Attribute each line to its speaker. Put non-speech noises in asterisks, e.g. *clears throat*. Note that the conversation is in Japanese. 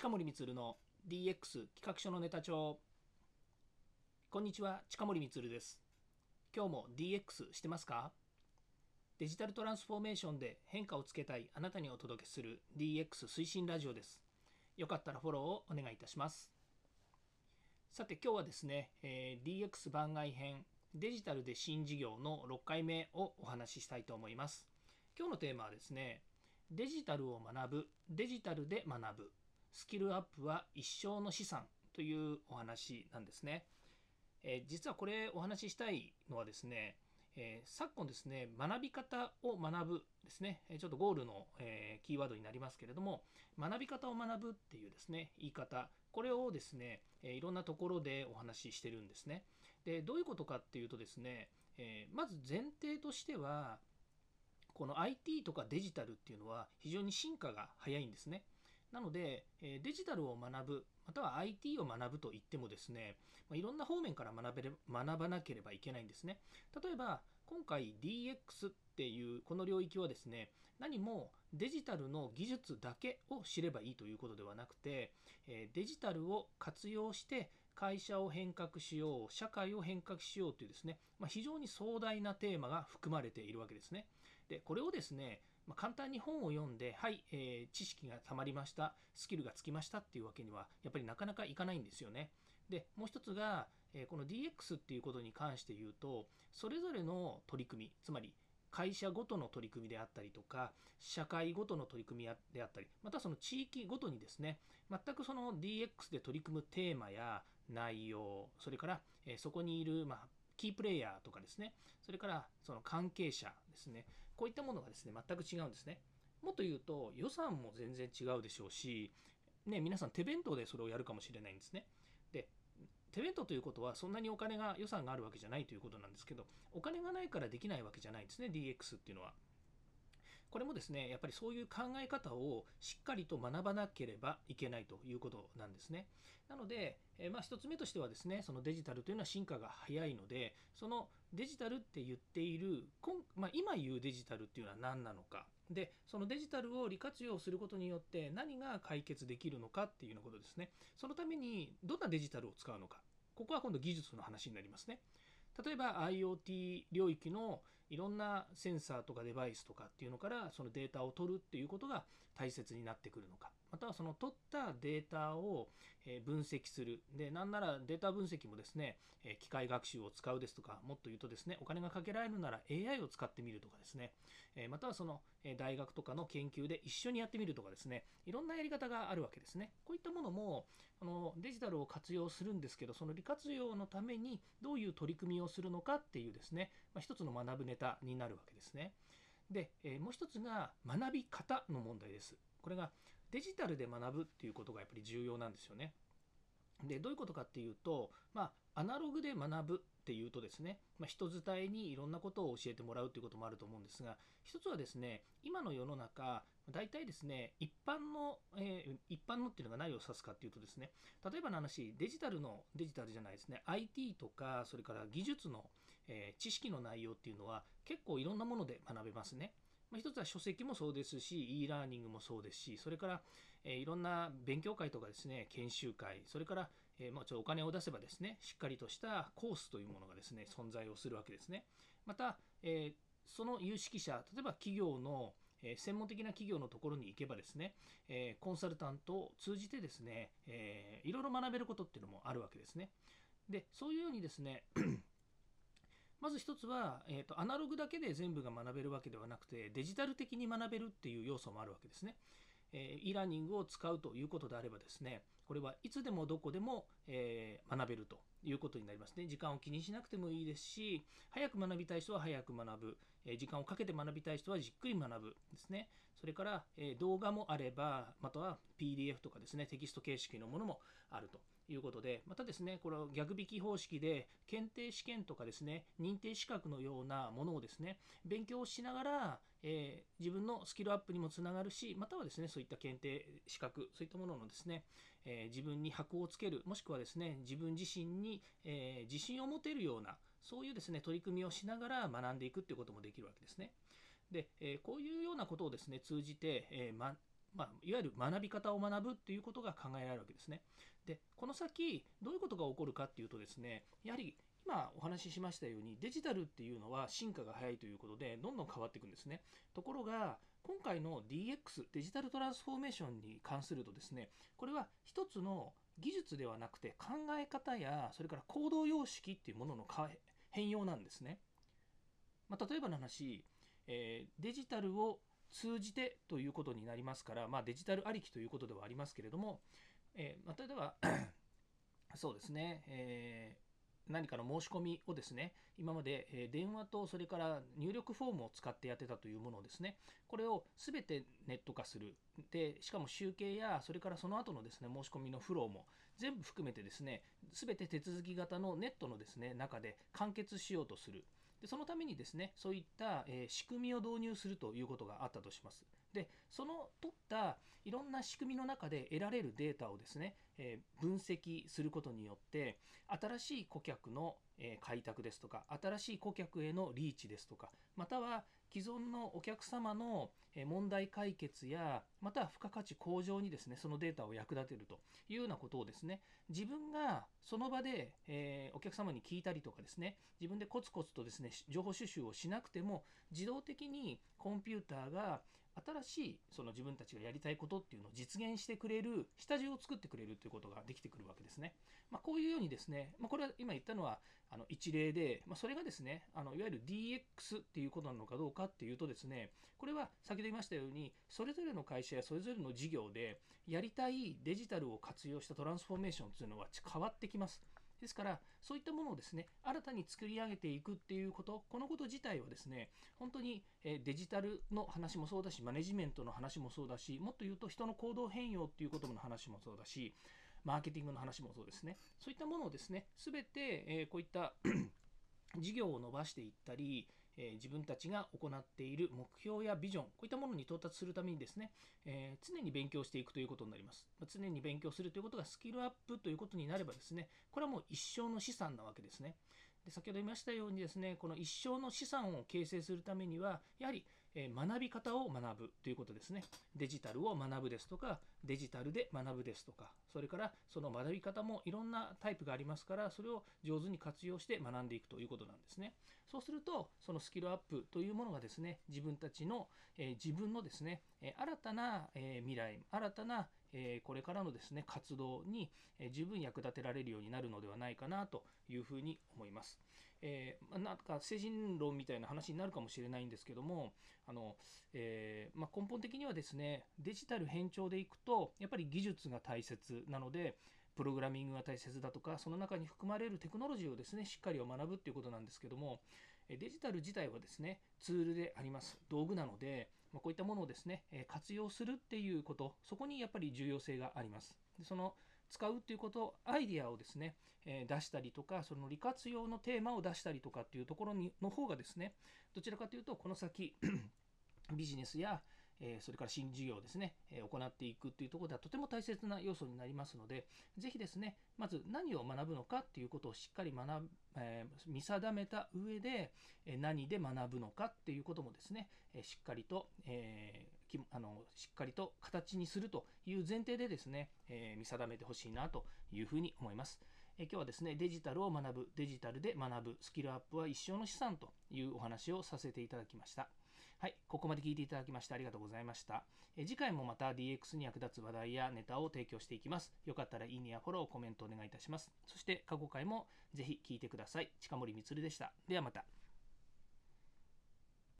Speaker 1: 近森光の DX 企画書のネタ帳。こんにちは近森光です。今日も DX してますか？デジタルトランスフォーメーションで変化をつけたいあなたにお届けする DX 推進ラジオです。よかったらフォローをお願いいたします。さて今日はですね、えー DX 番外編デジタルで新事業の6回目をお話ししたいと思います。今日のテーマはですねデジタルを学ぶデジタルで学ぶスキルアップは一生の資産というお話なんですね。え実はこれお話ししたいのはですね、え昨今ですね、学び方を学ぶですね、ちょっとゴールの、えキーワードになりますけれども、学び方を学ぶっていうですね、言い方、これをですね、えいろんなところでお話ししてるんですね。で、どういうことかっていうとですね、えまず前提としては、この IT とかデジタルっていうのは非常に進化が早いんですね。なので、えデジタルを学ぶ、または IT を学ぶといってもですね、ま、いろんな方面から学べれ学ばなければいけないんですね。例えば、今回 DX っていうこの領域はですね、何もデジタルの技術だけを知ればいいということではなくて、えデジタルを活用して会社を変革しよう、社会を変革しようというですね、まあ、非常に壮大なテーマが含まれているわけですね。で、これをですね、まあ簡単に本を読んで、はい、えー知識がたまりました、スキルがつきましたっていうわけには、やっぱりなかなかいかないんですよね。で、もう一つが、えーこの DX っていうことに関して言うと、それぞれの取り組み、つまり会社ごとの取り組みであったりとか、社会ごとの取り組みであったり、またその地域ごとにですね、全くその DX で取り組むテーマや内容、それから、えそこにいる、まあ、キープレイヤーとかですね、それからその関係者ですね、こういったものがですね、全く違うんですね。もっと言うと、予算も全然違うでしょうし、ね、皆さん手弁当でそれをやるかもしれないんですね。で、手弁当ということは、そんなにお金が、予算があるわけじゃないということなんですけど、お金がないからできないわけじゃないんですね、DX っていうのは。これもですね、やっぱりそういう考え方をしっかりと学ばなければいけないということなんですね。なので、えまあ、一つ目としてはですね、そのデジタルというのは進化が早いので、そのデジタルって言っている、今まあ、今言うデジタルっていうのは何なのか。で、そのデジタルを利活用することによって何が解決できるのかっていうようなことですね。そのためにどんなデジタルを使うのか。ここは今度技術の話になりますね。例えば IoT 領域のいろんなセンサーとかデバイスとかっていうのからそのデータを取るっていうことが大切になってくるのか。またはその取ったデータを分析する。で、なんならデータ分析もですね、機械学習を使うですとか、もっと言うとですね、お金がかけられるなら AI を使ってみるとかですね、またはその大学とかの研究で一緒にやってみるとかですね、いろんなやり方があるわけですね。こういったものも、あのデジタルを活用するんですけど、その利活用のためにどういう取り組みをするのかっていうですね、まあ、一つの学ぶネタになるわけですね。で、えもう一つが学び方の問題です。これがデジタルで学ぶっていうことがやっぱり重要なんですよね。で、どういうことかっていうと、まあ、アナログで学ぶっていうとですね、まあ、人伝えにいろんなことを教えてもらうっていうこともあると思うんですが、一つはですね、今の世の中、大体ですね、一般の、えー一般のっていうのが何を指すかっていうとですね、例えばの話、デジタルの、デジタルじゃないですね、IT とか、それから技術の、えー知識の内容っていうのは結構いろんなもので学べますね。まあ、一つは書籍もそうですし、e ラーニングもそうですし、それから、えいろんな勉強会とかですね、研修会、それから、えまあ、ちょっとお金を出せばですね、しっかりとしたコースというものがですね、存在をするわけですね。また、えその有識者、例えば企業の、え専門的な企業のところに行けばですね、えコンサルタントを通じてですね、えーいろいろ学べることっていうのもあるわけですね。で、そういうようにですね、まず一つは、えーと、アナログだけで全部が学べるわけではなくて、デジタル的に学べるっていう要素もあるわけですね。えー e ラーニングを使うということであればですね、これはいつでもどこでも、えー学べるということになりますね。時間を気にしなくてもいいですし、早く学びたい人は早く学ぶ、えー時間をかけて学びたい人はじっくり学ぶですね。それから、えー動画もあれば、または PDF とかですね、テキスト形式のものもあるということで、またですね、これを逆引き方式で、検定試験とかですね、認定資格のようなものをですね、勉強しながら、えー自分のスキルアップにもつながるし、またはですね、そういった検定資格、そういったもののですね、えー自分に箔をつける、もしくはですね、自分自身に、えー自信を持てるような、そういうですね、取り組みをしながら学んでいくっていうこともできるわけですね。で、えーこういうようなことをですね、通じて、えーままあ、いわゆる学び方を学ぶっていうことが考えられるわけですね。でこの先どういうことが起こるかっていうとですねやはり今お話ししましたようにデジタルっていうのは進化が早いということでどんどん変わっていくんですね。ところが今回の DX デジタルトランスフォーメーションに関するとですねこれは一つの技術ではなくて考え方やそれから行動様式っていうものの変容なんですね。まあ、例えばの話、えー、デジタルを通じてということになりますから、まあ、デジタルありきということではありますけれども、えーまあ、例えば *coughs* そうですね、えー、何かの申し込みをですね、今まで、え電話とそれから入力フォームを使ってやってたというものをですね、これを全てネット化する。で、しかも集計や、それからその後のですね、申し込みのフローも全部含めてですね、全て手続き型のネットのですね、中で完結しようとする。でそのためにですね、そういった、え仕組みを導入するということがあったとします。で、その取ったいろんな仕組みの中で得られるデータをですね、え分析することによって、新しい顧客の開拓ですとか、新しい顧客へのリーチですとか、または既存のお客様の問題解決や、または付加価値向上にですね、そのデータを役立てるというようなことをですね、自分がその場で、えお客様に聞いたりとかですね、自分でコツコツとですね、情報収集をしなくても、自動的にコンピューターが新しいその自分たちがやりたいことっていうのを実現してくれる下地を作ってくれるということができてくるわけですね。まあ、こういうようにですね、まあ、これは今言ったのはあの一例で、まあ、それがですねあのいわゆる DX っていうことなのかどうかっていうとですねこれは先ほど言いましたようにそれぞれの会社やそれぞれの事業でやりたいデジタルを活用したトランスフォーメーションっていうのは変わってきます。ですから、そういったものをですね、新たに作り上げていくっていうこと、このこと自体はですね、本当にデジタルの話もそうだし、マネジメントの話もそうだし、もっと言うと人の行動変容っていうことの話もそうだし、マーケティングの話もそうですね。そういったものをですね、すべて、えこういった *clears throat* 事業を伸ばしていったり、え自分たちが行っている目標やビジョン、こういったものに到達するためにですね、え、常に勉強していくということになります。ま常に勉強するということがスキルアップということになればですね、これはもう一生の資産なわけですね。で先ほど言いましたようにですね、この一生の資産を形成するためには、やはりえ学び方を学ぶということですね。デジタルを学ぶですとか、デジタルで学ぶですとか、それからその学び方もいろんなタイプがありますから、それを上手に活用して学んでいくということなんですね。そうすると、そのスキルアップというものがですね、自分たちの、え自分のですね、え新たな、え未来、新たな、えこれからのですね、活動に、え十分役立てられるようになるのではないかなというふうに思います。えー、なんか精神論みたいな話になるかもしれないんですけどもあの、えー、まあ、根本的にはですねデジタル変調でいくとやっぱり技術が大切なのでプログラミングが大切だとかその中に含まれるテクノロジーをですねしっかり学ぶっていうことなんですけどもデジタル自体はですねツールであります道具なので、まあ、こういったものをですねえ活用するっていうことそこにやっぱり重要性があります。でその使うっていうこと、アイディアをですね、え出したりとか、その利活用のテーマを出したりとかっていうところにの方がですね、どちらかというと、この先 *clears throat* ビジネスや、えそれから新事業ですね、え行っていくっていうところではとても大切な要素になりますので、ぜひですね、まず何を学ぶのかっていうことをしっかり学ぶ、えー、見定めた上で、え何で学ぶのかっていうこともですね、えしっかりと、えーあのしっかりと形にするという前提でですね、えー、見定めてほしいなというふうに思います。え今日はですね、デジタルを学ぶ、デジタルで学ぶ、スキルアップは一生の資産というお話をさせていただきました。はい、ここまで聞いていただきましてありがとうございました。え次回もまた DX に役立つ話題やネタを提供していきます。よかったらいいねやフォロー、コメントお願いいたします。そして過去回もぜひ聞いてください。近森光でした。ではまた。